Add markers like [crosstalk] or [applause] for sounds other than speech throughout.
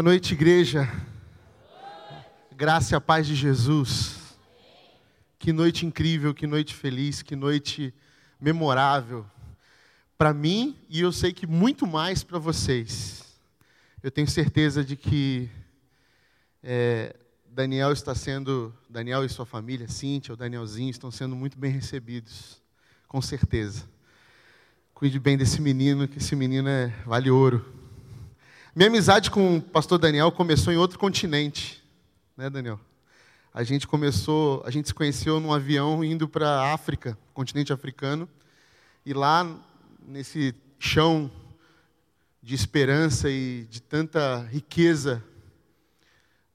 Boa noite, igreja. Graça e a paz de Jesus. Que noite incrível, que noite feliz, que noite memorável. Para mim, e eu sei que muito mais para vocês. Eu tenho certeza de que é, Daniel está sendo, Daniel e sua família, Cíntia, o Danielzinho, estão sendo muito bem recebidos, com certeza. Cuide bem desse menino, que esse menino é, vale ouro. Minha amizade com o pastor Daniel começou em outro continente, né, Daniel? A gente começou, a gente se conheceu num avião indo para a África, continente africano, e lá nesse chão de esperança e de tanta riqueza,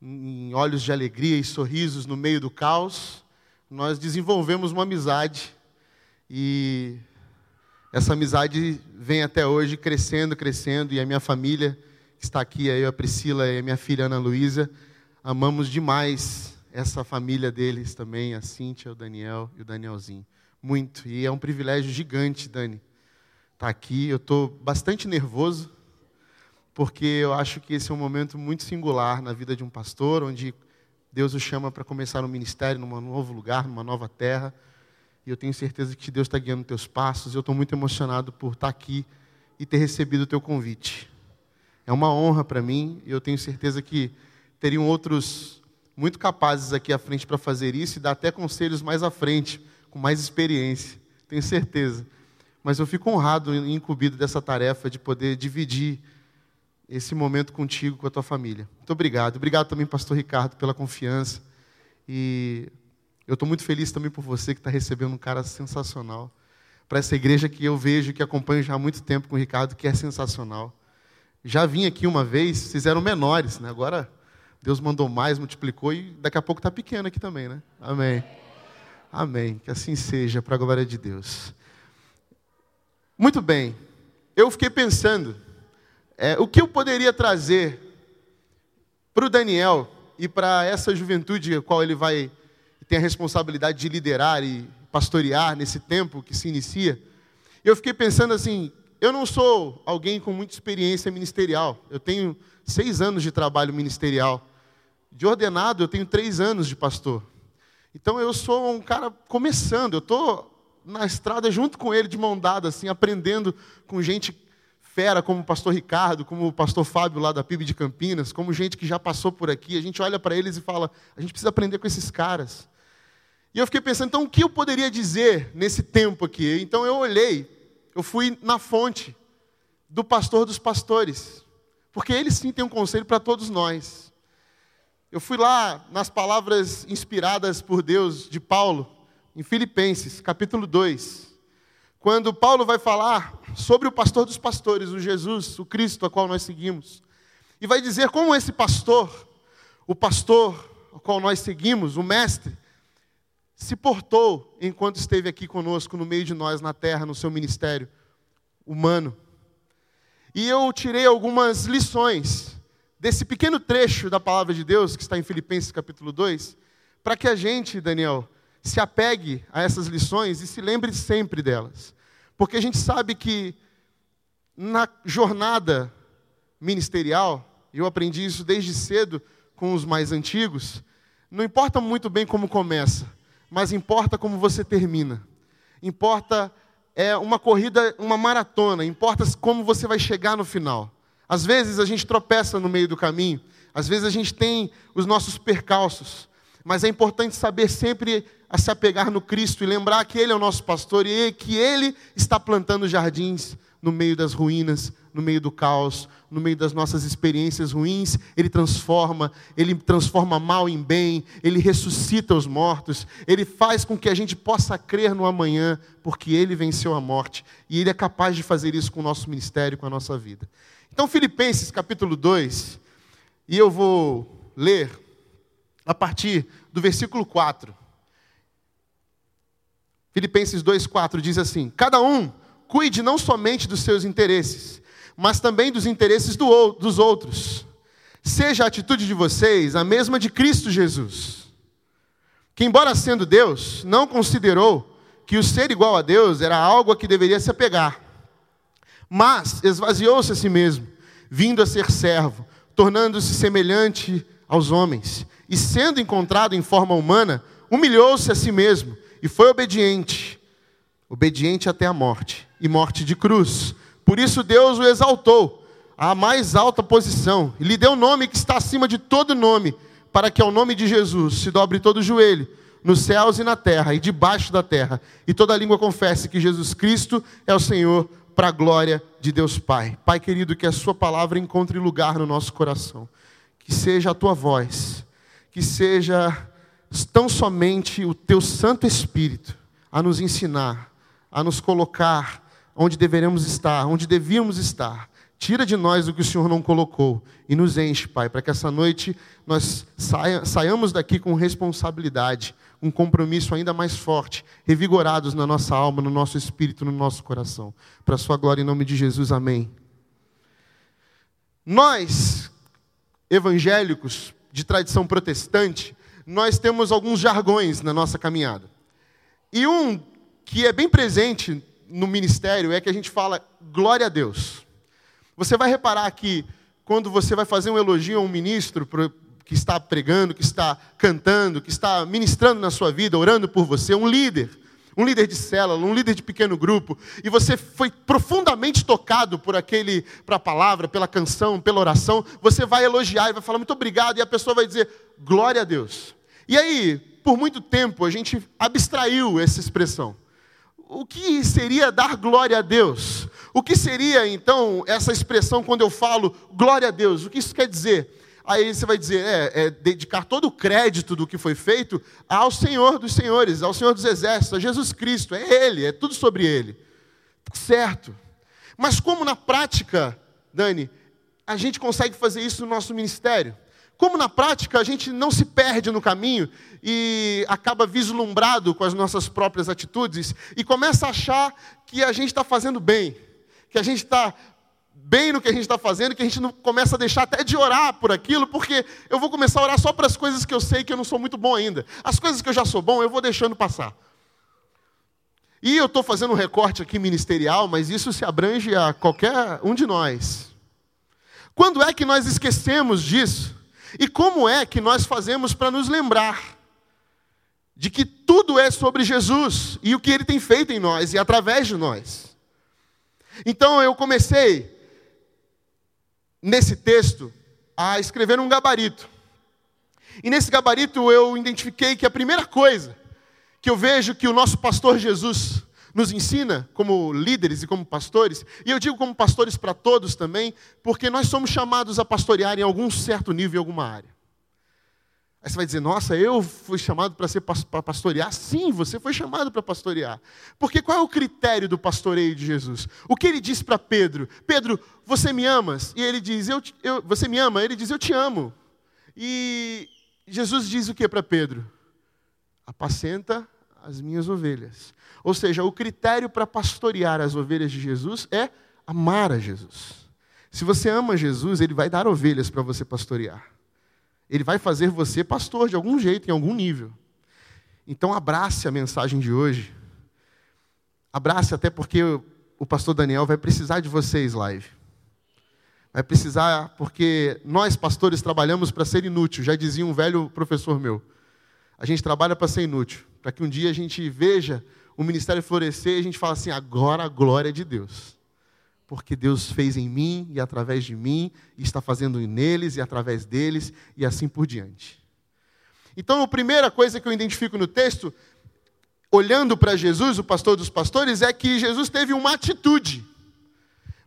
em olhos de alegria e sorrisos no meio do caos, nós desenvolvemos uma amizade e essa amizade vem até hoje crescendo, crescendo, e a minha família está aqui, eu, a Priscila e a minha filha Ana Luísa, amamos demais essa família deles também, a Cíntia, o Daniel e o Danielzinho. Muito. E é um privilégio gigante, Dani, estar tá aqui. Eu estou bastante nervoso, porque eu acho que esse é um momento muito singular na vida de um pastor, onde Deus o chama para começar um ministério num novo lugar, numa nova terra. E eu tenho certeza que Deus está guiando teus passos. Eu estou muito emocionado por estar tá aqui e ter recebido o teu convite. É uma honra para mim e eu tenho certeza que teriam outros muito capazes aqui à frente para fazer isso e dar até conselhos mais à frente, com mais experiência. Tenho certeza. Mas eu fico honrado e incumbido dessa tarefa de poder dividir esse momento contigo, com a tua família. Muito obrigado. Obrigado também, pastor Ricardo, pela confiança. E eu estou muito feliz também por você que está recebendo um cara sensacional. Para essa igreja que eu vejo, que acompanho já há muito tempo com o Ricardo, que é sensacional. Já vim aqui uma vez, vocês eram menores, né? Agora Deus mandou mais, multiplicou e daqui a pouco está pequeno aqui também, né? Amém. Amém. Que assim seja, para a glória de Deus. Muito bem. Eu fiquei pensando, é, o que eu poderia trazer para o Daniel e para essa juventude a qual ele vai ter a responsabilidade de liderar e pastorear nesse tempo que se inicia. Eu fiquei pensando assim, eu não sou alguém com muita experiência ministerial. Eu tenho seis anos de trabalho ministerial. De ordenado, eu tenho três anos de pastor. Então eu sou um cara começando. Eu estou na estrada junto com ele, de mão dada, assim, aprendendo com gente fera, como o pastor Ricardo, como o pastor Fábio lá da PIB de Campinas, como gente que já passou por aqui. A gente olha para eles e fala: a gente precisa aprender com esses caras. E eu fiquei pensando, então, o que eu poderia dizer nesse tempo aqui? Então eu olhei eu fui na fonte do pastor dos pastores, porque ele sim tem um conselho para todos nós. Eu fui lá nas palavras inspiradas por Deus de Paulo, em Filipenses, capítulo 2, quando Paulo vai falar sobre o pastor dos pastores, o Jesus, o Cristo a qual nós seguimos, e vai dizer como esse pastor, o pastor a qual nós seguimos, o mestre, se portou enquanto esteve aqui conosco, no meio de nós, na terra, no seu ministério humano. E eu tirei algumas lições desse pequeno trecho da palavra de Deus, que está em Filipenses capítulo 2, para que a gente, Daniel, se apegue a essas lições e se lembre sempre delas. Porque a gente sabe que na jornada ministerial, eu aprendi isso desde cedo com os mais antigos, não importa muito bem como começa, mas importa como você termina. Importa é uma corrida, uma maratona, importa como você vai chegar no final. Às vezes a gente tropeça no meio do caminho, às vezes a gente tem os nossos percalços, mas é importante saber sempre a se apegar no Cristo e lembrar que Ele é o nosso pastor e que Ele está plantando jardins no meio das ruínas, no meio do caos, no meio das nossas experiências ruins, Ele transforma, Ele transforma mal em bem, Ele ressuscita os mortos, Ele faz com que a gente possa crer no amanhã, porque Ele venceu a morte e Ele é capaz de fazer isso com o nosso ministério, com a nossa vida. Então, Filipenses capítulo 2, e eu vou ler a partir do versículo 4. Filipenses 2,4 diz assim: Cada um cuide não somente dos seus interesses, mas também dos interesses do, dos outros. Seja a atitude de vocês a mesma de Cristo Jesus, que, embora sendo Deus, não considerou que o ser igual a Deus era algo a que deveria se apegar, mas esvaziou-se a si mesmo, vindo a ser servo, tornando-se semelhante aos homens, e sendo encontrado em forma humana, humilhou-se a si mesmo e foi obediente, obediente até a morte, e morte de cruz. Por isso Deus o exaltou à mais alta posição e lhe deu o nome que está acima de todo nome, para que ao nome de Jesus se dobre todo o joelho, nos céus e na terra e debaixo da terra, e toda língua confesse que Jesus Cristo é o Senhor, para a glória de Deus Pai. Pai querido, que a Sua palavra encontre lugar no nosso coração, que seja a Tua voz, que seja tão somente o Teu Santo Espírito a nos ensinar, a nos colocar onde deveremos estar, onde devíamos estar. Tira de nós o que o Senhor não colocou e nos enche, Pai, para que essa noite nós saia, saiamos daqui com responsabilidade, um compromisso ainda mais forte, revigorados na nossa alma, no nosso espírito, no nosso coração. Para a Sua glória, em nome de Jesus, amém. Nós, evangélicos de tradição protestante, nós temos alguns jargões na nossa caminhada. E um que é bem presente no ministério é que a gente fala glória a Deus. Você vai reparar que quando você vai fazer um elogio a um ministro que está pregando, que está cantando, que está ministrando na sua vida, orando por você, um líder, um líder de célula, um líder de pequeno grupo, e você foi profundamente tocado por aquele, para a palavra, pela canção, pela oração, você vai elogiar e vai falar muito obrigado, e a pessoa vai dizer glória a Deus. E aí, por muito tempo, a gente abstraiu essa expressão o que seria dar glória a Deus? O que seria então essa expressão quando eu falo glória a Deus? O que isso quer dizer? Aí você vai dizer, é, é dedicar todo o crédito do que foi feito ao Senhor dos Senhores, ao Senhor dos Exércitos, a Jesus Cristo, é Ele, é tudo sobre Ele. Certo. Mas como na prática, Dani, a gente consegue fazer isso no nosso ministério? Como na prática a gente não se perde no caminho e acaba vislumbrado com as nossas próprias atitudes e começa a achar que a gente está fazendo bem, que a gente está bem no que a gente está fazendo, que a gente não começa a deixar até de orar por aquilo, porque eu vou começar a orar só para as coisas que eu sei que eu não sou muito bom ainda. As coisas que eu já sou bom, eu vou deixando passar. E eu estou fazendo um recorte aqui ministerial, mas isso se abrange a qualquer um de nós. Quando é que nós esquecemos disso? E como é que nós fazemos para nos lembrar de que tudo é sobre Jesus e o que ele tem feito em nós e através de nós? Então eu comecei, nesse texto, a escrever um gabarito. E nesse gabarito eu identifiquei que a primeira coisa que eu vejo que o nosso pastor Jesus nos ensina como líderes e como pastores, e eu digo como pastores para todos também, porque nós somos chamados a pastorear em algum certo nível em alguma área. Aí você vai dizer, nossa, eu fui chamado para ser para pastorear? Sim, você foi chamado para pastorear. Porque qual é o critério do pastoreio de Jesus? O que ele disse para Pedro? Pedro, você me amas? E ele diz, eu, eu, você me ama? Ele diz, eu te amo. E Jesus diz o que para Pedro? Apacenta as minhas ovelhas. Ou seja, o critério para pastorear as ovelhas de Jesus é amar a Jesus. Se você ama Jesus, ele vai dar ovelhas para você pastorear. Ele vai fazer você pastor de algum jeito, em algum nível. Então abrace a mensagem de hoje. Abrace até porque o pastor Daniel vai precisar de vocês live. Vai precisar, porque nós pastores trabalhamos para ser inútil, já dizia um velho professor meu. A gente trabalha para ser inútil, para que um dia a gente veja o ministério florescer e a gente fala assim: agora a glória é de Deus. Porque Deus fez em mim e através de mim, e está fazendo neles e através deles, e assim por diante. Então, a primeira coisa que eu identifico no texto, olhando para Jesus, o pastor dos pastores, é que Jesus teve uma atitude.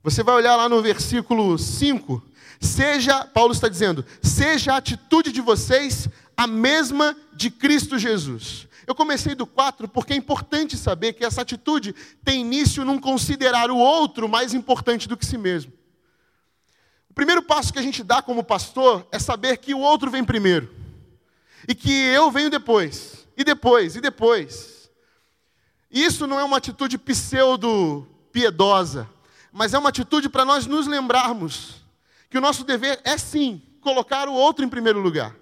Você vai olhar lá no versículo 5. Seja, Paulo está dizendo, seja a atitude de vocês a mesma de Cristo Jesus. Eu comecei do 4 porque é importante saber que essa atitude tem início num considerar o outro mais importante do que si mesmo. O primeiro passo que a gente dá como pastor é saber que o outro vem primeiro. E que eu venho depois, e depois, e depois. Isso não é uma atitude pseudo-piedosa, mas é uma atitude para nós nos lembrarmos que o nosso dever é sim colocar o outro em primeiro lugar.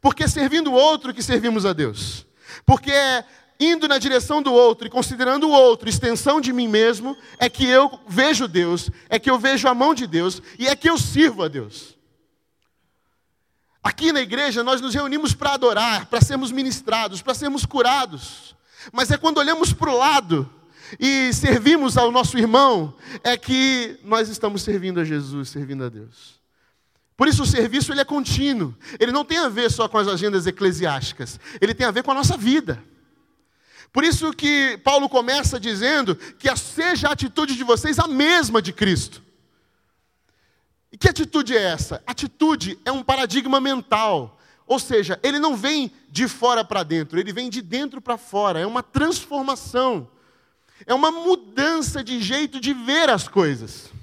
Porque é servindo o outro que servimos a Deus. Porque é indo na direção do outro e considerando o outro extensão de mim mesmo, é que eu vejo Deus, é que eu vejo a mão de Deus e é que eu sirvo a Deus. Aqui na igreja nós nos reunimos para adorar, para sermos ministrados, para sermos curados. Mas é quando olhamos para o lado e servimos ao nosso irmão, é que nós estamos servindo a Jesus, servindo a Deus. Por isso o serviço ele é contínuo. Ele não tem a ver só com as agendas eclesiásticas. Ele tem a ver com a nossa vida. Por isso que Paulo começa dizendo que seja a atitude de vocês a mesma de Cristo. E que atitude é essa? Atitude é um paradigma mental. Ou seja, ele não vem de fora para dentro, ele vem de dentro para fora. É uma transformação. É uma mudança de jeito de ver as coisas.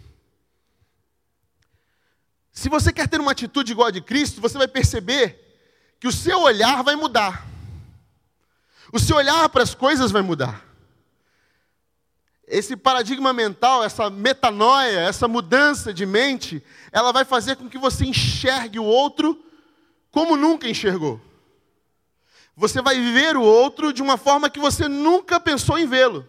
Se você quer ter uma atitude igual a de Cristo, você vai perceber que o seu olhar vai mudar. O seu olhar para as coisas vai mudar esse paradigma mental, essa metanoia, essa mudança de mente, ela vai fazer com que você enxergue o outro como nunca enxergou. Você vai ver o outro de uma forma que você nunca pensou em vê-lo.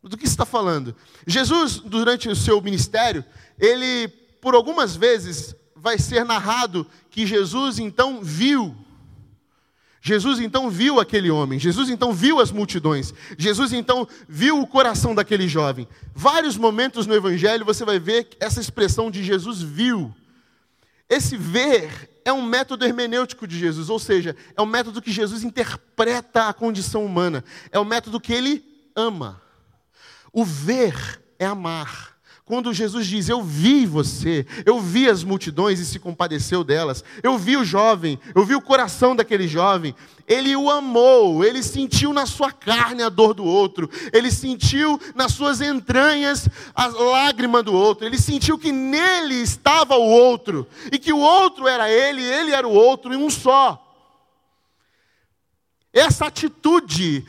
Do que está falando? Jesus, durante o seu ministério, ele, por algumas vezes, vai ser narrado que Jesus então viu Jesus então viu aquele homem, Jesus então viu as multidões, Jesus então viu o coração daquele jovem. Vários momentos no Evangelho você vai ver essa expressão de Jesus viu. Esse ver é um método hermenêutico de Jesus, ou seja, é um método que Jesus interpreta a condição humana, é o um método que ele ama. O ver é amar. Quando Jesus diz: Eu vi você, eu vi as multidões e se compadeceu delas, eu vi o jovem, eu vi o coração daquele jovem, ele o amou, ele sentiu na sua carne a dor do outro, ele sentiu nas suas entranhas a lágrima do outro, ele sentiu que nele estava o outro, e que o outro era ele, ele era o outro, em um só. Essa atitude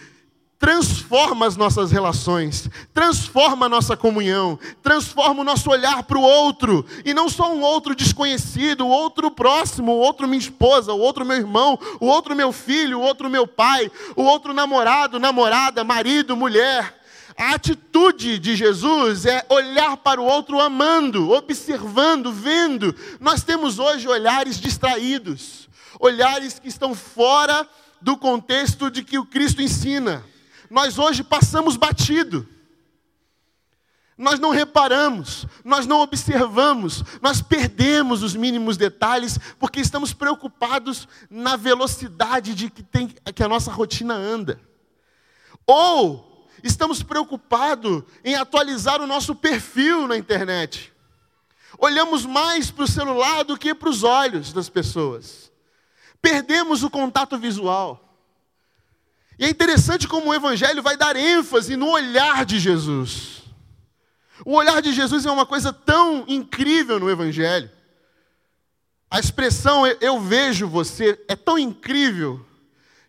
transforma as nossas relações, transforma a nossa comunhão, transforma o nosso olhar para o outro, e não só um outro desconhecido, o outro próximo, o outro minha esposa, o outro meu irmão, o outro meu filho, o outro meu pai, o outro namorado, namorada, marido, mulher. A atitude de Jesus é olhar para o outro amando, observando, vendo. Nós temos hoje olhares distraídos, olhares que estão fora do contexto de que o Cristo ensina nós hoje passamos batido. Nós não reparamos, nós não observamos, nós perdemos os mínimos detalhes porque estamos preocupados na velocidade de que, tem, que a nossa rotina anda. Ou estamos preocupados em atualizar o nosso perfil na internet. Olhamos mais para o celular do que para os olhos das pessoas. Perdemos o contato visual. E é interessante como o Evangelho vai dar ênfase no olhar de Jesus. O olhar de Jesus é uma coisa tão incrível no Evangelho. A expressão eu vejo você é tão incrível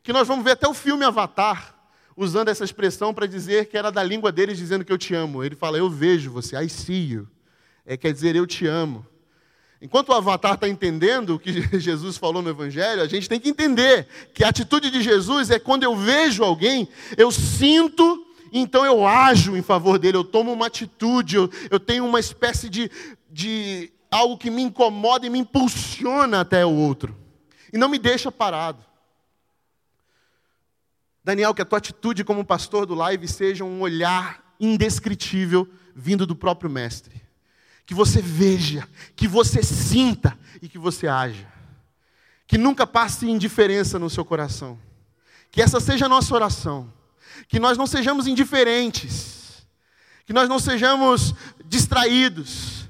que nós vamos ver até o filme Avatar usando essa expressão para dizer que era da língua deles dizendo que eu te amo. Ele fala, eu vejo você, I see you. É, quer dizer, eu te amo. Enquanto o avatar está entendendo o que [laughs] Jesus falou no Evangelho, a gente tem que entender que a atitude de Jesus é quando eu vejo alguém, eu sinto, então eu ajo em favor dele, eu tomo uma atitude, eu, eu tenho uma espécie de, de algo que me incomoda e me impulsiona até o outro, e não me deixa parado. Daniel, que a tua atitude como pastor do live seja um olhar indescritível vindo do próprio Mestre que você veja, que você sinta e que você haja. Que nunca passe indiferença no seu coração. Que essa seja a nossa oração. Que nós não sejamos indiferentes. Que nós não sejamos distraídos.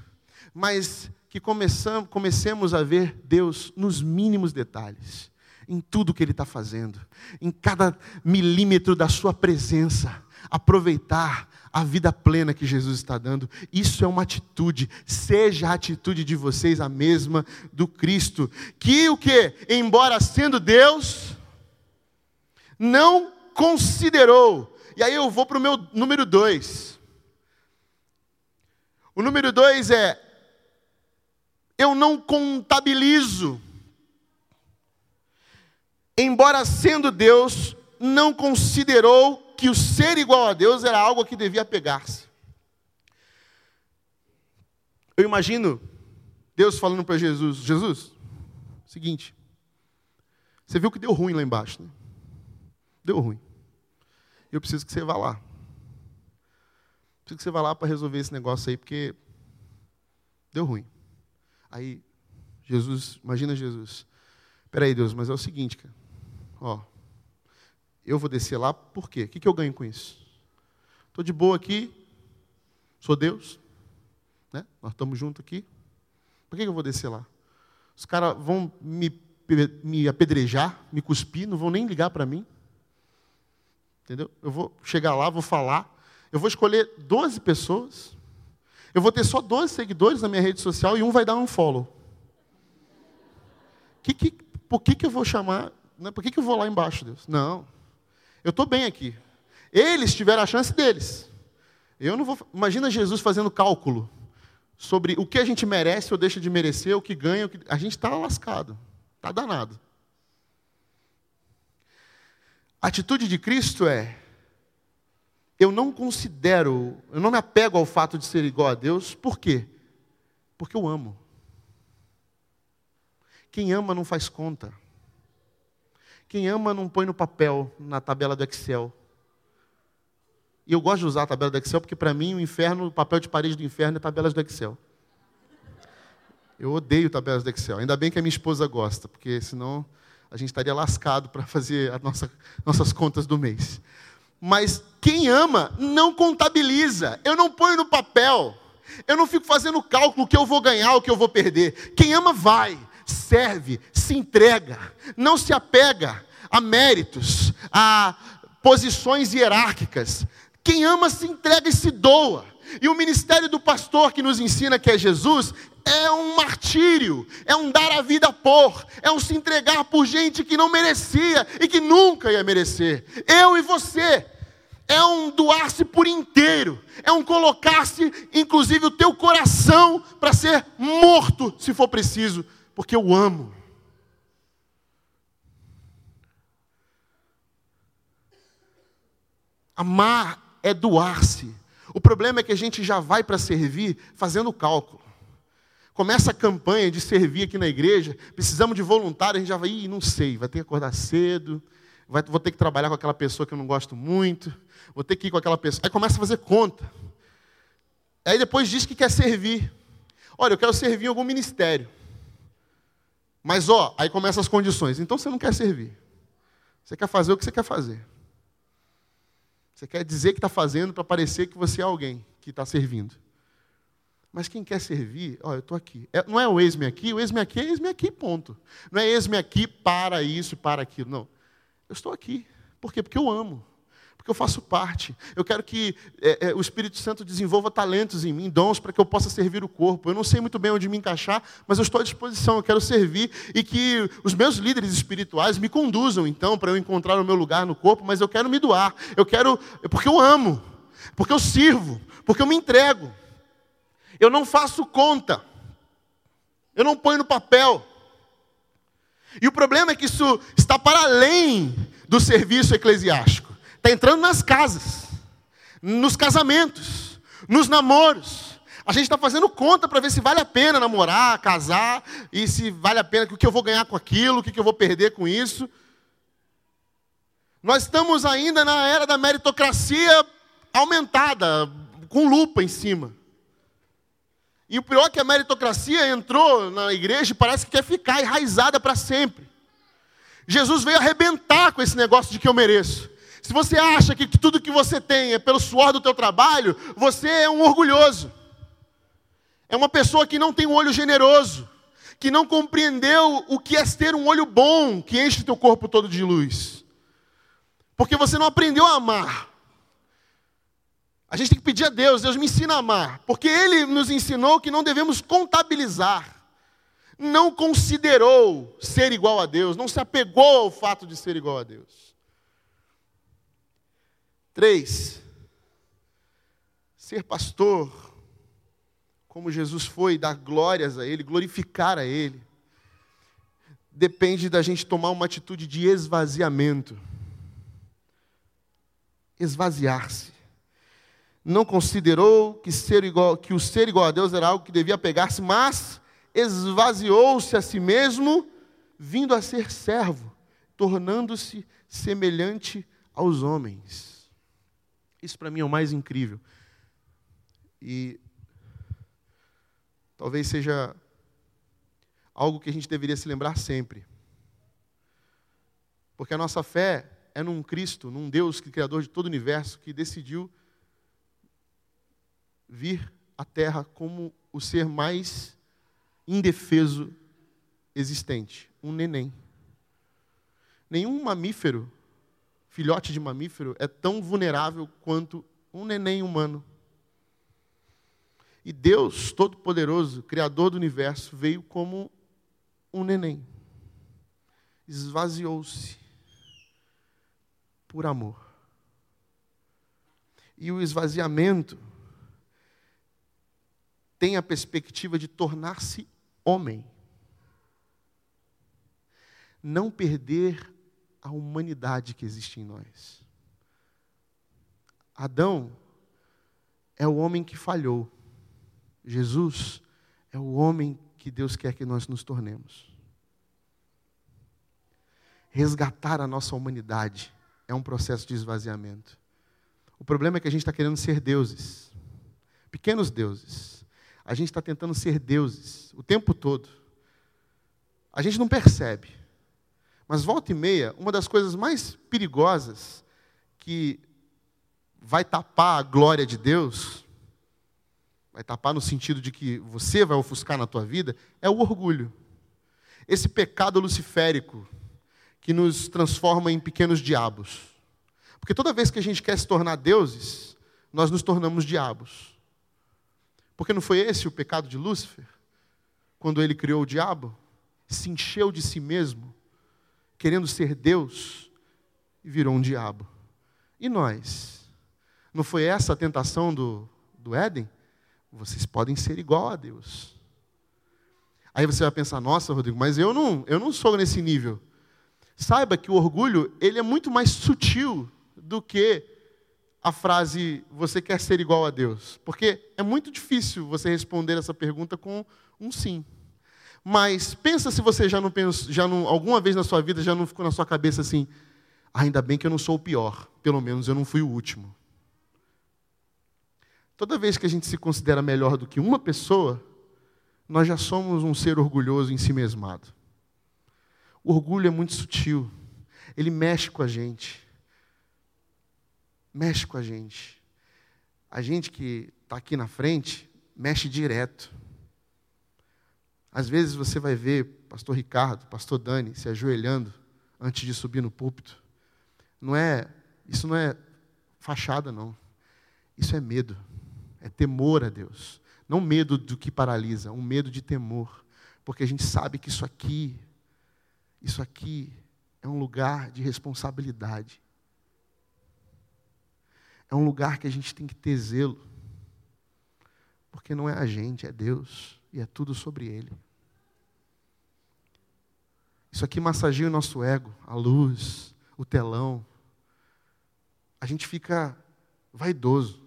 Mas que começamos, comecemos a ver Deus nos mínimos detalhes. Em tudo que Ele está fazendo. Em cada milímetro da Sua presença. Aproveitar a vida plena que Jesus está dando. Isso é uma atitude. Seja a atitude de vocês a mesma do Cristo, que o que, embora sendo Deus, não considerou. E aí eu vou para o meu número dois. O número dois é eu não contabilizo. Embora sendo Deus, não considerou que o ser igual a Deus era algo que devia pegar-se. Eu imagino Deus falando para Jesus: Jesus, seguinte, você viu que deu ruim lá embaixo, né? Deu ruim. Eu preciso que você vá lá. Preciso que você vá lá para resolver esse negócio aí, porque deu ruim. Aí, Jesus, imagina Jesus. Peraí, Deus, mas é o seguinte, cara. Ó, eu vou descer lá, por quê? O que, eu ganho com isso? Estou de boa aqui, sou Deus, né? nós estamos juntos aqui. Por que, que eu vou descer lá? Os caras vão me, me apedrejar, me cuspir, não vão nem ligar para mim. Entendeu? Eu vou chegar lá, vou falar. Eu vou escolher 12 pessoas. Eu vou ter só 12 seguidores na minha rede social e um vai dar um follow. Que, que, por que, que eu vou chamar? Né? Por que, que eu vou lá embaixo, Deus? Não. Eu estou bem aqui. Eles tiveram a chance deles. Eu não vou. Imagina Jesus fazendo cálculo sobre o que a gente merece ou deixa de merecer, o que ganha, o que... a gente está lascado, está danado. A atitude de Cristo é: eu não considero, eu não me apego ao fato de ser igual a Deus, por quê? Porque eu amo. Quem ama não faz conta. Quem ama não põe no papel, na tabela do Excel. E eu gosto de usar a tabela do Excel porque, para mim, o inferno, o papel de parede do inferno é tabelas do Excel. Eu odeio tabelas do Excel. Ainda bem que a minha esposa gosta, porque senão a gente estaria lascado para fazer as nossa, nossas contas do mês. Mas quem ama não contabiliza. Eu não ponho no papel. Eu não fico fazendo cálculo o que eu vou ganhar, o que eu vou perder. Quem ama vai, serve, se entrega, não se apega a méritos, a posições hierárquicas, quem ama se entrega e se doa. E o ministério do pastor que nos ensina que é Jesus é um martírio, é um dar a vida por, é um se entregar por gente que não merecia e que nunca ia merecer. Eu e você. É um doar-se por inteiro, é um colocar-se, inclusive, o teu coração para ser morto, se for preciso, porque eu amo. Amar é doar-se. O problema é que a gente já vai para servir fazendo cálculo. Começa a campanha de servir aqui na igreja, precisamos de voluntário, a gente já vai, Ih, não sei, vai ter que acordar cedo, vai, vou ter que trabalhar com aquela pessoa que eu não gosto muito, vou ter que ir com aquela pessoa. Aí começa a fazer conta. Aí depois diz que quer servir. Olha, eu quero servir em algum ministério. Mas ó, aí começam as condições. Então você não quer servir. Você quer fazer o que você quer fazer. Você quer dizer que está fazendo para parecer que você é alguém que está servindo. Mas quem quer servir, ó, eu estou aqui. É, não é o ex-me aqui, o ex-me aqui é ex-me aqui, ponto. Não é ex-me aqui para isso, para aquilo. Não. Eu estou aqui. Por quê? Porque eu amo porque eu faço parte. Eu quero que é, é, o Espírito Santo desenvolva talentos em mim, dons, para que eu possa servir o corpo. Eu não sei muito bem onde me encaixar, mas eu estou à disposição, eu quero servir e que os meus líderes espirituais me conduzam, então, para eu encontrar o meu lugar no corpo, mas eu quero me doar. Eu quero, porque eu amo, porque eu sirvo, porque eu me entrego. Eu não faço conta, eu não ponho no papel. E o problema é que isso está para além do serviço eclesiástico. Está entrando nas casas, nos casamentos, nos namoros. A gente está fazendo conta para ver se vale a pena namorar, casar, e se vale a pena, o que eu vou ganhar com aquilo, o que eu vou perder com isso. Nós estamos ainda na era da meritocracia aumentada, com lupa em cima. E o pior é que a meritocracia entrou na igreja e parece que quer ficar enraizada para sempre. Jesus veio arrebentar com esse negócio de que eu mereço. Se você acha que tudo que você tem é pelo suor do teu trabalho, você é um orgulhoso. É uma pessoa que não tem um olho generoso, que não compreendeu o que é ter um olho bom, que enche o teu corpo todo de luz. Porque você não aprendeu a amar. A gente tem que pedir a Deus, Deus me ensina a amar, porque Ele nos ensinou que não devemos contabilizar. Não considerou ser igual a Deus, não se apegou ao fato de ser igual a Deus. Três, ser pastor, como Jesus foi, dar glórias a Ele, glorificar a Ele, depende da gente tomar uma atitude de esvaziamento. Esvaziar-se. Não considerou que, ser igual, que o ser igual a Deus era algo que devia pegar-se, mas esvaziou-se a si mesmo, vindo a ser servo, tornando-se semelhante aos homens. Isso para mim é o mais incrível. E talvez seja algo que a gente deveria se lembrar sempre. Porque a nossa fé é num Cristo, num Deus, que criador de todo o universo, que decidiu vir à Terra como o ser mais indefeso existente, um neném. Nenhum mamífero, filhote de mamífero, é tão vulnerável quanto um neném humano. E Deus Todo-Poderoso, Criador do universo, veio como um neném. Esvaziou-se por amor. E o esvaziamento tem a perspectiva de tornar-se homem. Não perder a humanidade que existe em nós. Adão é o homem que falhou. Jesus é o homem que Deus quer que nós nos tornemos. Resgatar a nossa humanidade é um processo de esvaziamento. O problema é que a gente está querendo ser deuses, pequenos deuses. A gente está tentando ser deuses o tempo todo. A gente não percebe. Mas volta e meia, uma das coisas mais perigosas que vai tapar a glória de Deus, vai tapar no sentido de que você vai ofuscar na tua vida, é o orgulho. Esse pecado luciférico que nos transforma em pequenos diabos. Porque toda vez que a gente quer se tornar deuses, nós nos tornamos diabos. Porque não foi esse o pecado de Lúcifer? Quando ele criou o diabo? Se encheu de si mesmo, querendo ser Deus, e virou um diabo. E nós? Não foi essa a tentação do, do Éden? Vocês podem ser igual a Deus. Aí você vai pensar, nossa, Rodrigo, mas eu não, eu não sou nesse nível. Saiba que o orgulho, ele é muito mais sutil do que a frase você quer ser igual a Deus, porque é muito difícil você responder essa pergunta com um sim. Mas pensa se você já não pensa, já não, alguma vez na sua vida já não ficou na sua cabeça assim, ainda bem que eu não sou o pior, pelo menos eu não fui o último. Toda vez que a gente se considera melhor do que uma pessoa, nós já somos um ser orgulhoso em si mesmado. O orgulho é muito sutil. Ele mexe com a gente. Mexe com a gente. A gente que está aqui na frente, mexe direto. Às vezes você vai ver pastor Ricardo, pastor Dani se ajoelhando antes de subir no púlpito. Não é, isso não é fachada não. Isso é medo. É temor a Deus. Não medo do que paralisa, um medo de temor, porque a gente sabe que isso aqui isso aqui é um lugar de responsabilidade. É um lugar que a gente tem que ter zelo. Porque não é a gente, é Deus. E é tudo sobre Ele. Isso aqui massageia o nosso ego, a luz, o telão. A gente fica vaidoso.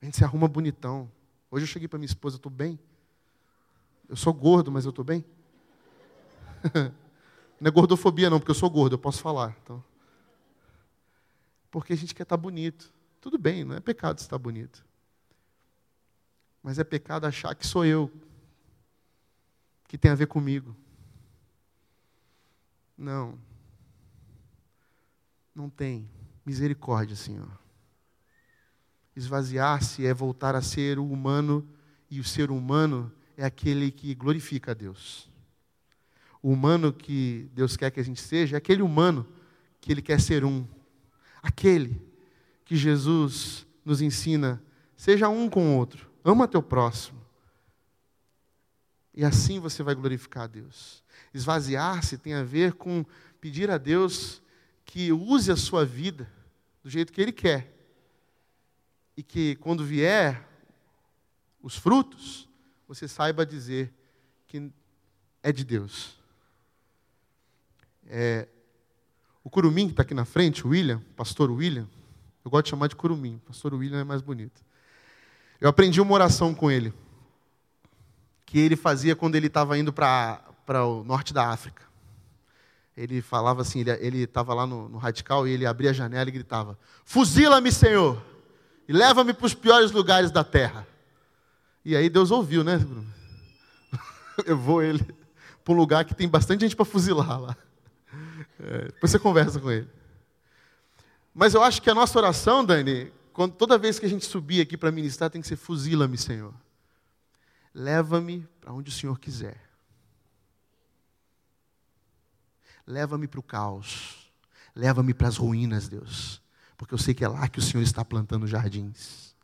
A gente se arruma bonitão. Hoje eu cheguei para minha esposa, estou bem. Eu sou gordo, mas eu estou bem. [laughs] Não é gordofobia, não, porque eu sou gordo, eu posso falar. Então. Porque a gente quer estar bonito. Tudo bem, não é pecado estar bonito. Mas é pecado achar que sou eu, que tem a ver comigo. Não. Não tem. Misericórdia, Senhor. Esvaziar-se é voltar a ser o humano, e o ser humano é aquele que glorifica a Deus o humano que Deus quer que a gente seja, é aquele humano que Ele quer ser um. Aquele que Jesus nos ensina, seja um com o outro, ama teu próximo. E assim você vai glorificar a Deus. Esvaziar-se tem a ver com pedir a Deus que use a sua vida do jeito que Ele quer. E que quando vier os frutos, você saiba dizer que é de Deus. É, o Curumim, que está aqui na frente, o William, pastor William, eu gosto de chamar de Curumim, pastor William é mais bonito. Eu aprendi uma oração com ele. que ele fazia quando ele estava indo para o norte da África. Ele falava assim, ele estava lá no, no radical e ele abria a janela e gritava: Fuzila-me, Senhor, e leva-me para os piores lugares da terra. E aí Deus ouviu, né, Bruno? [laughs] Levou ele para um lugar que tem bastante gente para fuzilar lá. É, depois você conversa com ele. Mas eu acho que a nossa oração, Dani, quando, toda vez que a gente subir aqui para ministrar, tem que ser fuzila-me, Senhor. Leva-me para onde o Senhor quiser. Leva-me para o caos. Leva-me para as ruínas, Deus. Porque eu sei que é lá que o Senhor está plantando jardins.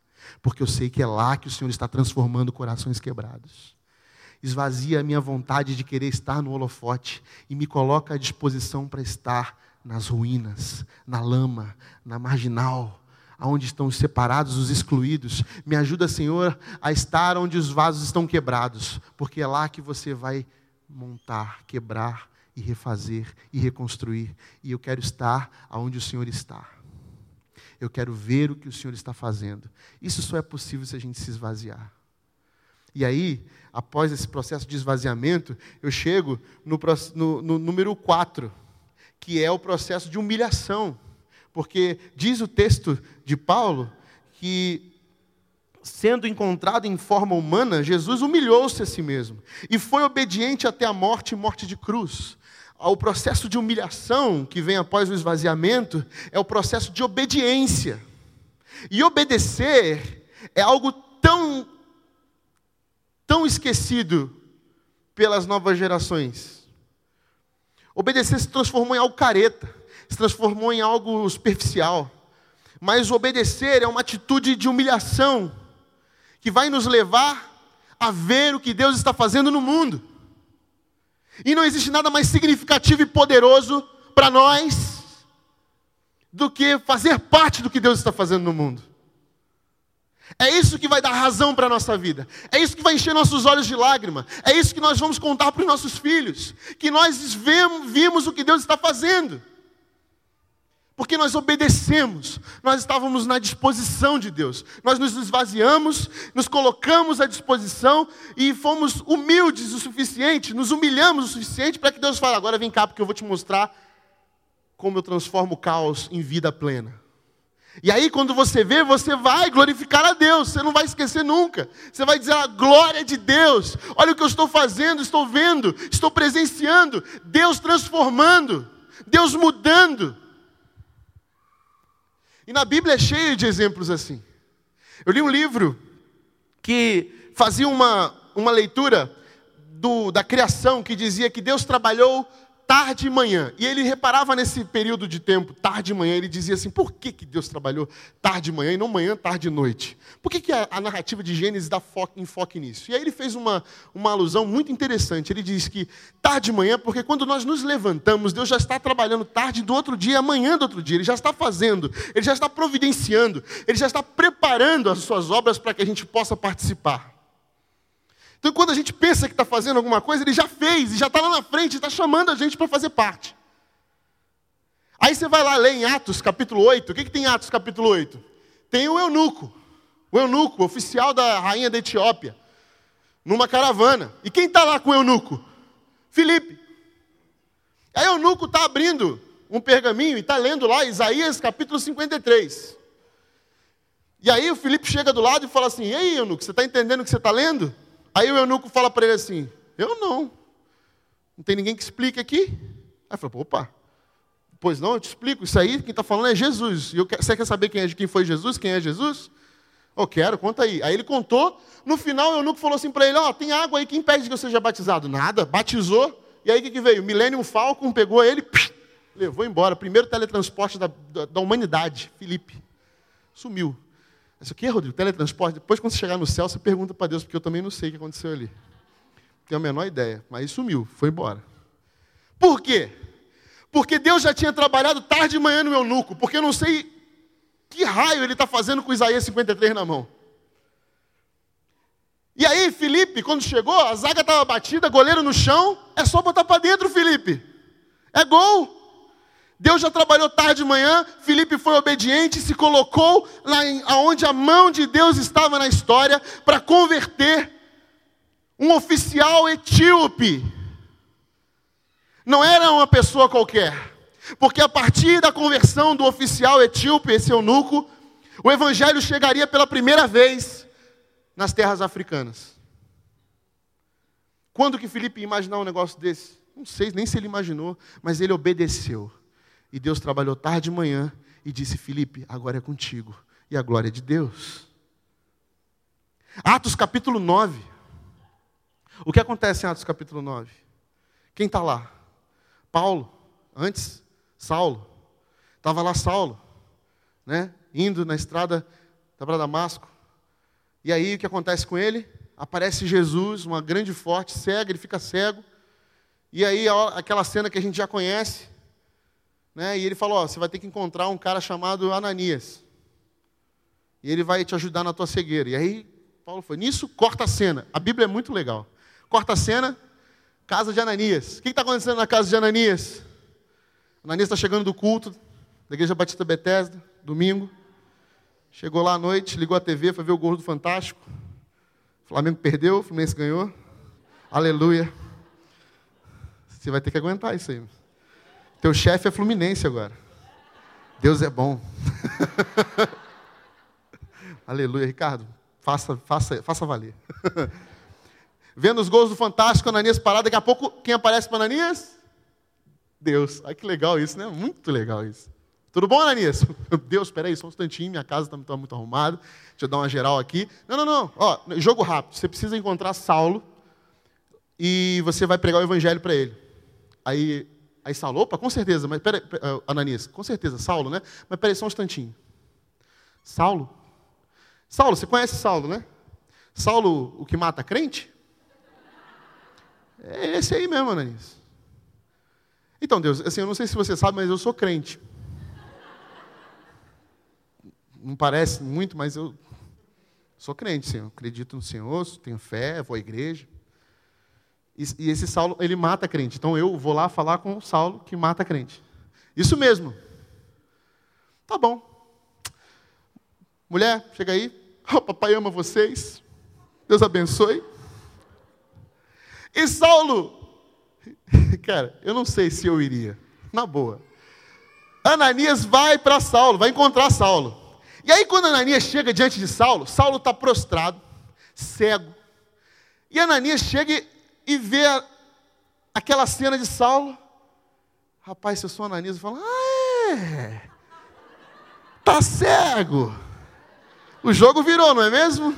Porque eu sei que é lá que o Senhor está transformando corações quebrados. Esvazia a minha vontade de querer estar no holofote e me coloca à disposição para estar nas ruínas, na lama, na marginal, aonde estão os separados, os excluídos. Me ajuda, Senhor, a estar onde os vasos estão quebrados, porque é lá que você vai montar, quebrar e refazer e reconstruir. E eu quero estar aonde o Senhor está. Eu quero ver o que o Senhor está fazendo. Isso só é possível se a gente se esvaziar. E aí, após esse processo de esvaziamento, eu chego no, no, no número 4, que é o processo de humilhação. Porque diz o texto de Paulo que, sendo encontrado em forma humana, Jesus humilhou-se a si mesmo e foi obediente até a morte morte de cruz. O processo de humilhação que vem após o esvaziamento é o processo de obediência. E obedecer é algo tão, tão esquecido pelas novas gerações. Obedecer se transformou em algo careta se transformou em algo superficial. Mas obedecer é uma atitude de humilhação que vai nos levar a ver o que Deus está fazendo no mundo. E não existe nada mais significativo e poderoso para nós do que fazer parte do que Deus está fazendo no mundo. É isso que vai dar razão para a nossa vida. É isso que vai encher nossos olhos de lágrima. É isso que nós vamos contar para os nossos filhos. Que nós vimos o que Deus está fazendo. Porque nós obedecemos, nós estávamos na disposição de Deus, nós nos esvaziamos, nos colocamos à disposição e fomos humildes o suficiente, nos humilhamos o suficiente para que Deus fale: agora vem cá, porque eu vou te mostrar como eu transformo o caos em vida plena. E aí, quando você vê, você vai glorificar a Deus, você não vai esquecer nunca. Você vai dizer a glória de Deus, olha o que eu estou fazendo, estou vendo, estou presenciando, Deus transformando, Deus mudando. E na Bíblia é cheio de exemplos assim. Eu li um livro que fazia uma, uma leitura do, da criação que dizia que Deus trabalhou tarde e manhã. E ele reparava nesse período de tempo, tarde e manhã, ele dizia assim: por que, que Deus trabalhou tarde e manhã e não manhã, tarde e noite? Por que, que a, a narrativa de Gênesis dá foco, enfoque nisso? E aí ele fez uma, uma alusão muito interessante. Ele diz que tarde e manhã, porque quando nós nos levantamos, Deus já está trabalhando tarde do outro dia, amanhã do outro dia. Ele já está fazendo, ele já está providenciando, ele já está preparando as suas obras para que a gente possa participar. Então, quando a gente pensa que está fazendo alguma coisa, ele já fez, e já está lá na frente, está chamando a gente para fazer parte. Aí você vai lá ler em Atos capítulo 8. O que, que tem em Atos capítulo 8? Tem o eunuco. O eunuco, oficial da rainha da Etiópia, numa caravana. E quem está lá com o eunuco? Filipe. Aí o eunuco está abrindo um pergaminho e está lendo lá Isaías capítulo 53. E aí o Filipe chega do lado e fala assim: Ei, eunuco, você está entendendo o que você está lendo? Aí o eunuco fala para ele assim: Eu não. Não tem ninguém que explique aqui? Aí fala: opa. Pois não, eu te explico. Isso aí, quem está falando é Jesus. E eu, você quer saber quem, é, quem foi Jesus? Quem é Jesus? Eu quero, conta aí. Aí ele contou. No final, o eunuco falou assim para ele: Ó, oh, tem água aí, quem impede que eu seja batizado? Nada, batizou. E aí o que, que veio? Millennium Falcon pegou ele, psh, levou embora. Primeiro teletransporte da, da, da humanidade, Felipe. Sumiu. Isso aqui é, Rodrigo, teletransporte. Depois, quando você chegar no céu, você pergunta para Deus, porque eu também não sei o que aconteceu ali. Tenho a menor ideia. Mas sumiu, foi embora. Por quê? Porque Deus já tinha trabalhado tarde de manhã no meu nuco. Porque eu não sei que raio ele está fazendo com Isaías 53 na mão. E aí, Felipe, quando chegou, a zaga estava batida, goleiro no chão. É só botar para dentro, Felipe. É gol. Deus já trabalhou tarde de manhã, Felipe foi obediente, se colocou lá em, onde a mão de Deus estava na história para converter um oficial etíope. Não era uma pessoa qualquer. Porque a partir da conversão do oficial etíope, esse eunuco, o evangelho chegaria pela primeira vez nas terras africanas. Quando que Felipe ia imaginar um negócio desse? Não sei nem se ele imaginou, mas ele obedeceu. E Deus trabalhou tarde de manhã e disse: Felipe, agora é contigo. E a glória é de Deus. Atos capítulo 9. O que acontece em Atos capítulo 9? Quem está lá? Paulo, antes, Saulo. Estava lá Saulo, né? indo na estrada para Damasco. E aí o que acontece com ele? Aparece Jesus, uma grande forte, cego, ele fica cego. E aí aquela cena que a gente já conhece, né? E ele falou: ó, você vai ter que encontrar um cara chamado Ananias. E ele vai te ajudar na tua cegueira. E aí Paulo foi. Nisso corta a cena. A Bíblia é muito legal. Corta a cena, casa de Ananias. O que está acontecendo na casa de Ananias? Ananias está chegando do culto da Igreja Batista Bethesda, domingo. Chegou lá à noite, ligou a TV, foi ver o gol do Fantástico. O Flamengo perdeu, o Fluminense ganhou. Aleluia. Você vai ter que aguentar isso aí. Teu chefe é Fluminense agora. Deus é bom. [laughs] Aleluia, Ricardo. Faça, faça, faça valer. [laughs] Vendo os gols do Fantástico, Ananias parado, daqui a pouco, quem aparece para Ananias? Deus. Ai, que legal isso, né? Muito legal isso. Tudo bom, Ananias? [laughs] Deus, espera aí, só um instantinho, minha casa está tá muito arrumada. Deixa eu dar uma geral aqui. Não, não, não. Ó, jogo rápido. Você precisa encontrar Saulo e você vai pregar o evangelho para ele. Aí, aí Saulo, opa, com certeza, mas peraí, uh, Ananias, com certeza, Saulo, né? Mas peraí só um instantinho. Saulo? Saulo, você conhece Saulo, né? Saulo, o que mata crente? É esse aí mesmo, Ananias. Então, Deus, assim, eu não sei se você sabe, mas eu sou crente. Não parece muito, mas eu sou crente, Senhor. Acredito no Senhor, tenho fé, vou à igreja. E, esse Saulo, ele mata crente. Então eu vou lá falar com o Saulo que mata crente. Isso mesmo. Tá bom. Mulher, chega aí. Oh, papai ama vocês. Deus abençoe. E Saulo [laughs] Cara, eu não sei se eu iria. Na boa. Ananias vai para Saulo, vai encontrar Saulo. E aí, quando Ananias chega diante de Saulo, Saulo está prostrado, cego. E Ananias chega e vê aquela cena de Saulo. Rapaz, se eu sou Ananias, eu falo, ah, é. Tá cego. O jogo virou, não é mesmo?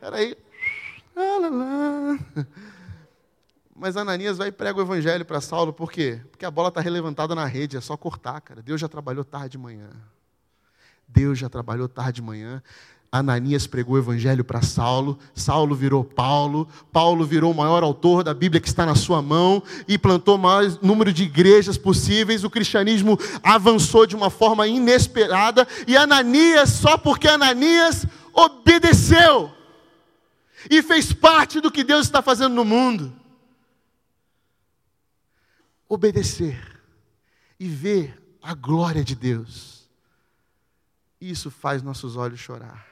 Peraí. Ah. Mas Ananias vai e prega o evangelho para Saulo, por quê? Porque a bola está relevantada na rede, é só cortar, cara. Deus já trabalhou tarde de manhã. Deus já trabalhou tarde de manhã. Ananias pregou o evangelho para Saulo, Saulo virou Paulo, Paulo virou o maior autor da Bíblia que está na sua mão e plantou o maior número de igrejas possíveis. O cristianismo avançou de uma forma inesperada e Ananias, só porque Ananias obedeceu e fez parte do que Deus está fazendo no mundo obedecer e ver a glória de Deus. Isso faz nossos olhos chorar.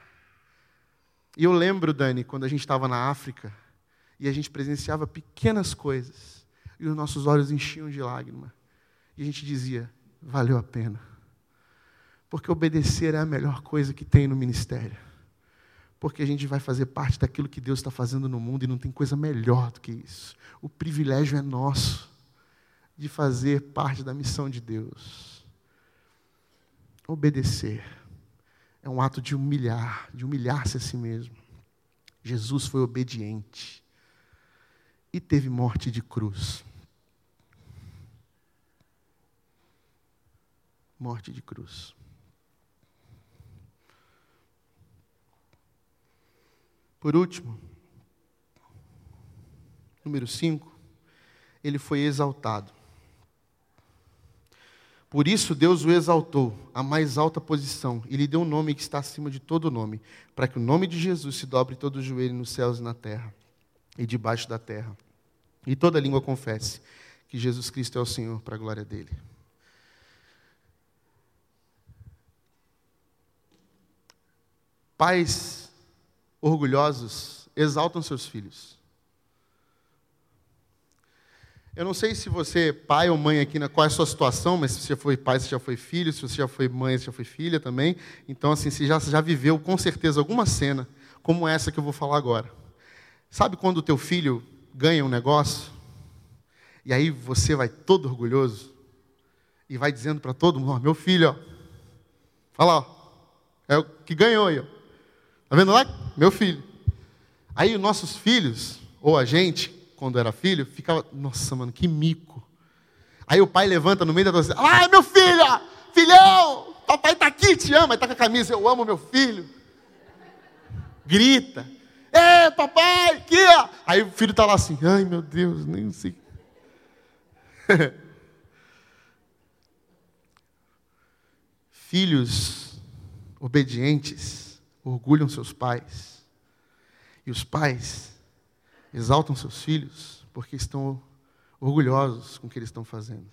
E eu lembro, Dani, quando a gente estava na África e a gente presenciava pequenas coisas e os nossos olhos enchiam de lágrima. E a gente dizia: valeu a pena. Porque obedecer é a melhor coisa que tem no ministério. Porque a gente vai fazer parte daquilo que Deus está fazendo no mundo e não tem coisa melhor do que isso. O privilégio é nosso de fazer parte da missão de Deus. Obedecer é um ato de humilhar, de humilhar-se a si mesmo. Jesus foi obediente e teve morte de cruz. Morte de cruz. Por último, número 5, ele foi exaltado. Por isso Deus o exaltou à mais alta posição e lhe deu um nome que está acima de todo nome, para que o nome de Jesus se dobre todo o joelho nos céus e na terra e debaixo da terra. E toda língua confesse que Jesus Cristo é o Senhor, para a glória dele. Pais orgulhosos exaltam seus filhos. Eu não sei se você, pai ou mãe aqui, qual é a sua situação, mas se você foi pai, se já foi filho, se você já foi mãe, se já foi filha também. Então, assim, se já, já viveu com certeza alguma cena como essa que eu vou falar agora. Sabe quando o teu filho ganha um negócio? E aí você vai todo orgulhoso e vai dizendo para todo mundo, oh, meu filho, ó, fala, ó, é o que ganhou aí, ó. Tá vendo lá? Meu filho. Aí os nossos filhos, ou a gente, quando era filho, ficava, nossa, mano, que mico. Aí o pai levanta no meio da torcida, ah, meu filho, filhão, papai tá aqui, te ama, está com a camisa, eu amo meu filho. Grita, é, papai, aqui, ó. Aí o filho tá lá assim, ai meu Deus, nem sei. [laughs] Filhos obedientes orgulham seus pais. E os pais exaltam seus filhos porque estão orgulhosos com o que eles estão fazendo.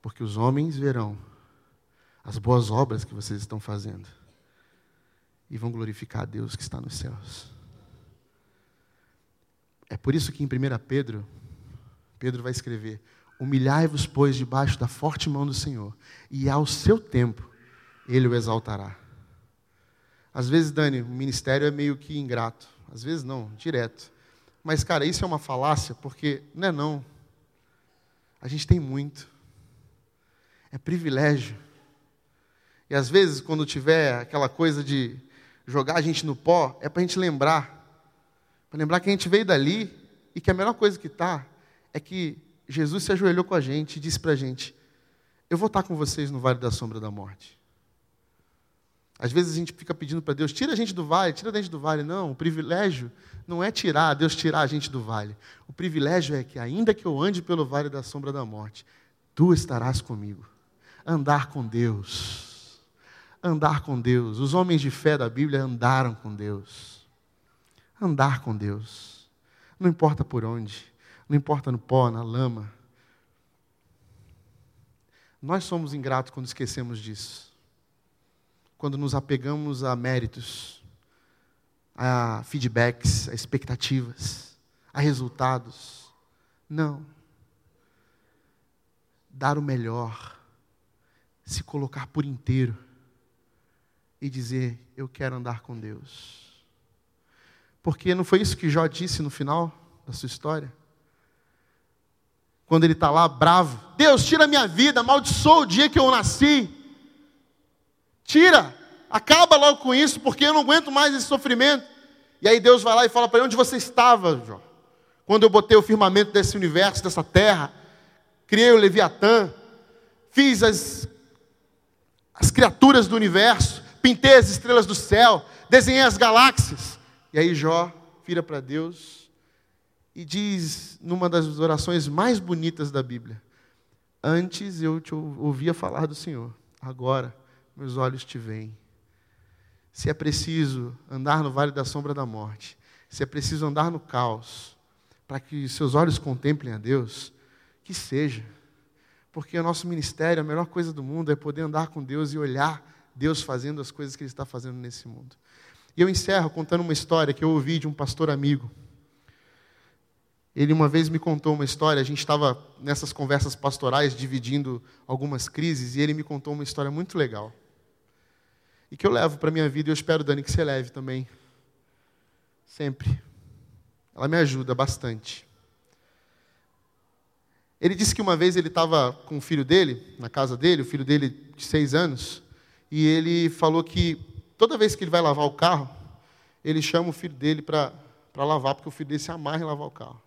Porque os homens verão as boas obras que vocês estão fazendo e vão glorificar a Deus que está nos céus. É por isso que em 1 Pedro, Pedro vai escrever: Humilhai-vos, pois, debaixo da forte mão do Senhor, e ao seu tempo ele o exaltará. Às vezes, Dani, o ministério é meio que ingrato. Às vezes não, direto. Mas, cara, isso é uma falácia, porque não é não. A gente tem muito. É privilégio. E às vezes, quando tiver aquela coisa de jogar a gente no pó, é para a gente lembrar. Para lembrar que a gente veio dali e que a melhor coisa que está é que Jesus se ajoelhou com a gente e disse para a gente: Eu vou estar com vocês no vale da sombra da morte. Às vezes a gente fica pedindo para Deus: tira a gente do vale, tira a gente do vale. Não, o privilégio não é tirar, Deus tirar a gente do vale. O privilégio é que, ainda que eu ande pelo vale da sombra da morte, tu estarás comigo. Andar com Deus. Andar com Deus. Os homens de fé da Bíblia andaram com Deus. Andar com Deus. Não importa por onde não importa no pó, na lama. Nós somos ingratos quando esquecemos disso. Quando nos apegamos a méritos, a feedbacks, a expectativas, a resultados. Não. Dar o melhor, se colocar por inteiro e dizer: Eu quero andar com Deus. Porque não foi isso que Jó disse no final da sua história? quando ele está lá bravo. Deus, tira minha vida, amaldiçoa o dia que eu nasci. Tira, acaba logo com isso, porque eu não aguento mais esse sofrimento. E aí Deus vai lá e fala para ele: onde você estava, Jó? Quando eu botei o firmamento desse universo, dessa terra, criei o Leviatã, fiz as, as criaturas do universo, pintei as estrelas do céu, desenhei as galáxias. E aí Jó vira para Deus e diz numa das orações mais bonitas da Bíblia: Antes eu te ouvia falar do Senhor, agora meus olhos te veem. Se é preciso andar no vale da sombra da morte, se é preciso andar no caos, para que seus olhos contemplem a Deus, que seja. Porque o nosso ministério, a melhor coisa do mundo é poder andar com Deus e olhar Deus fazendo as coisas que Ele está fazendo nesse mundo. E eu encerro contando uma história que eu ouvi de um pastor amigo. Ele uma vez me contou uma história, a gente estava nessas conversas pastorais dividindo algumas crises, e ele me contou uma história muito legal. Que eu levo para a minha vida e eu espero, Dani, que você leve também. Sempre. Ela me ajuda bastante. Ele disse que uma vez ele estava com o filho dele, na casa dele, o filho dele de seis anos, e ele falou que toda vez que ele vai lavar o carro, ele chama o filho dele para lavar, porque o filho dele se amarra em lavar o carro.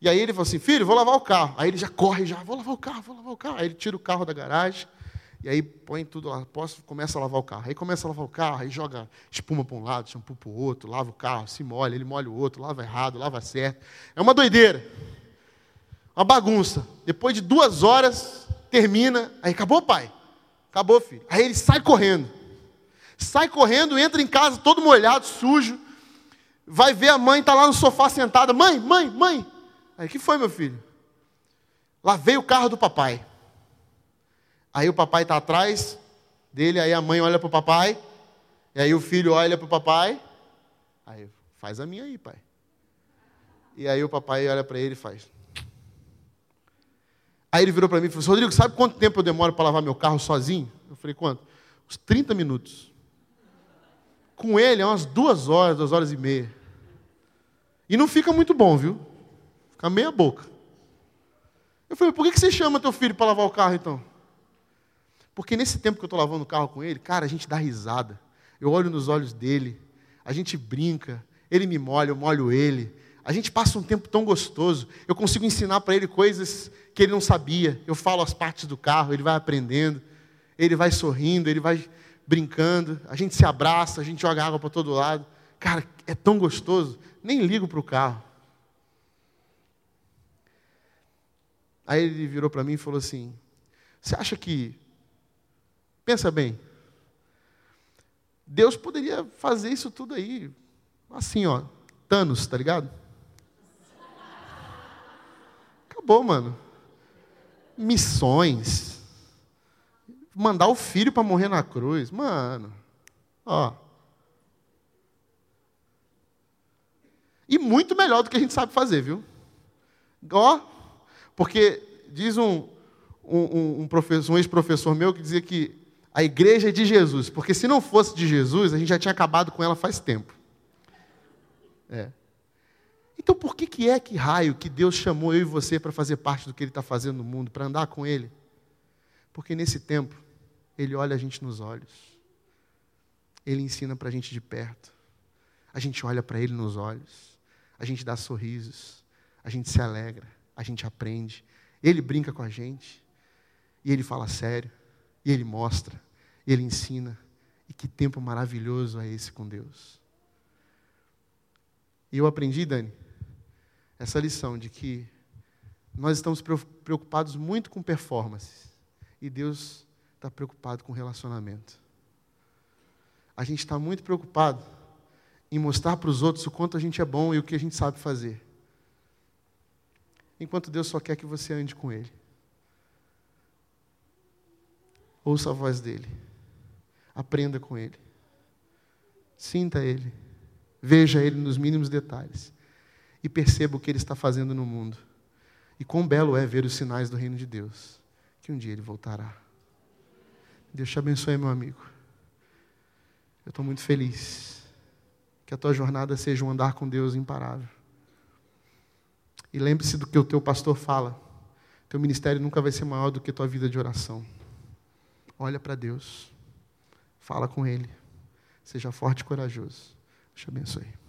E aí ele falou assim: Filho, vou lavar o carro. Aí ele já corre, já, vou lavar o carro, vou lavar o carro. Aí ele tira o carro da garagem. E aí põe tudo lá, posso, começa a lavar o carro. Aí começa a lavar o carro, aí joga espuma para um lado, shampoo para o outro, lava o carro, se molha, ele molha o outro, lava errado, lava certo. É uma doideira. Uma bagunça. Depois de duas horas, termina. Aí acabou, pai? Acabou, filho. Aí ele sai correndo. Sai correndo, entra em casa todo molhado, sujo. Vai ver a mãe, está lá no sofá sentada. Mãe, mãe, mãe, Aí, que foi, meu filho? Lavei o carro do papai. Aí o papai está atrás dele, aí a mãe olha para o papai, e aí o filho olha para o papai. Aí, Faz a minha aí, pai. E aí o papai olha para ele e faz. Aí ele virou para mim e falou assim, Rodrigo, sabe quanto tempo eu demoro para lavar meu carro sozinho? Eu falei, quanto? Uns 30 minutos. Com ele é umas duas horas, duas horas e meia. E não fica muito bom, viu? Fica meia boca. Eu falei, por que você chama teu filho para lavar o carro então? Porque nesse tempo que eu estou lavando o carro com ele, cara, a gente dá risada. Eu olho nos olhos dele, a gente brinca, ele me molha, eu molho ele. A gente passa um tempo tão gostoso. Eu consigo ensinar para ele coisas que ele não sabia. Eu falo as partes do carro, ele vai aprendendo. Ele vai sorrindo, ele vai brincando. A gente se abraça, a gente joga água para todo lado. Cara, é tão gostoso. Nem ligo para o carro. Aí ele virou para mim e falou assim: Você acha que. Pensa bem. Deus poderia fazer isso tudo aí. Assim, ó. Thanos, tá ligado? Acabou, mano. Missões. Mandar o filho para morrer na cruz. Mano. Ó. E muito melhor do que a gente sabe fazer, viu? Ó. Porque diz um, um, um, um ex-professor meu que dizia que a igreja é de Jesus. Porque se não fosse de Jesus, a gente já tinha acabado com ela faz tempo. É. Então por que, que é que raio que Deus chamou eu e você para fazer parte do que Ele está fazendo no mundo, para andar com Ele? Porque nesse tempo, Ele olha a gente nos olhos. Ele ensina para a gente de perto. A gente olha para Ele nos olhos. A gente dá sorrisos. A gente se alegra. A gente aprende. Ele brinca com a gente. E Ele fala sério. E Ele mostra. Ele ensina. E que tempo maravilhoso é esse com Deus. E eu aprendi, Dani, essa lição de que nós estamos preocupados muito com performance e Deus está preocupado com relacionamento. A gente está muito preocupado em mostrar para os outros o quanto a gente é bom e o que a gente sabe fazer. Enquanto Deus só quer que você ande com Ele. Ouça a voz dEle. Aprenda com Ele. Sinta Ele. Veja Ele nos mínimos detalhes e perceba o que Ele está fazendo no mundo. E quão belo é ver os sinais do reino de Deus, que um dia Ele voltará. Deus te abençoe, meu amigo. Eu estou muito feliz. Que a tua jornada seja um andar com Deus imparável. E lembre-se do que o teu pastor fala. Teu ministério nunca vai ser maior do que tua vida de oração. Olha para Deus. Fala com Ele. Seja forte e corajoso. Te abençoe.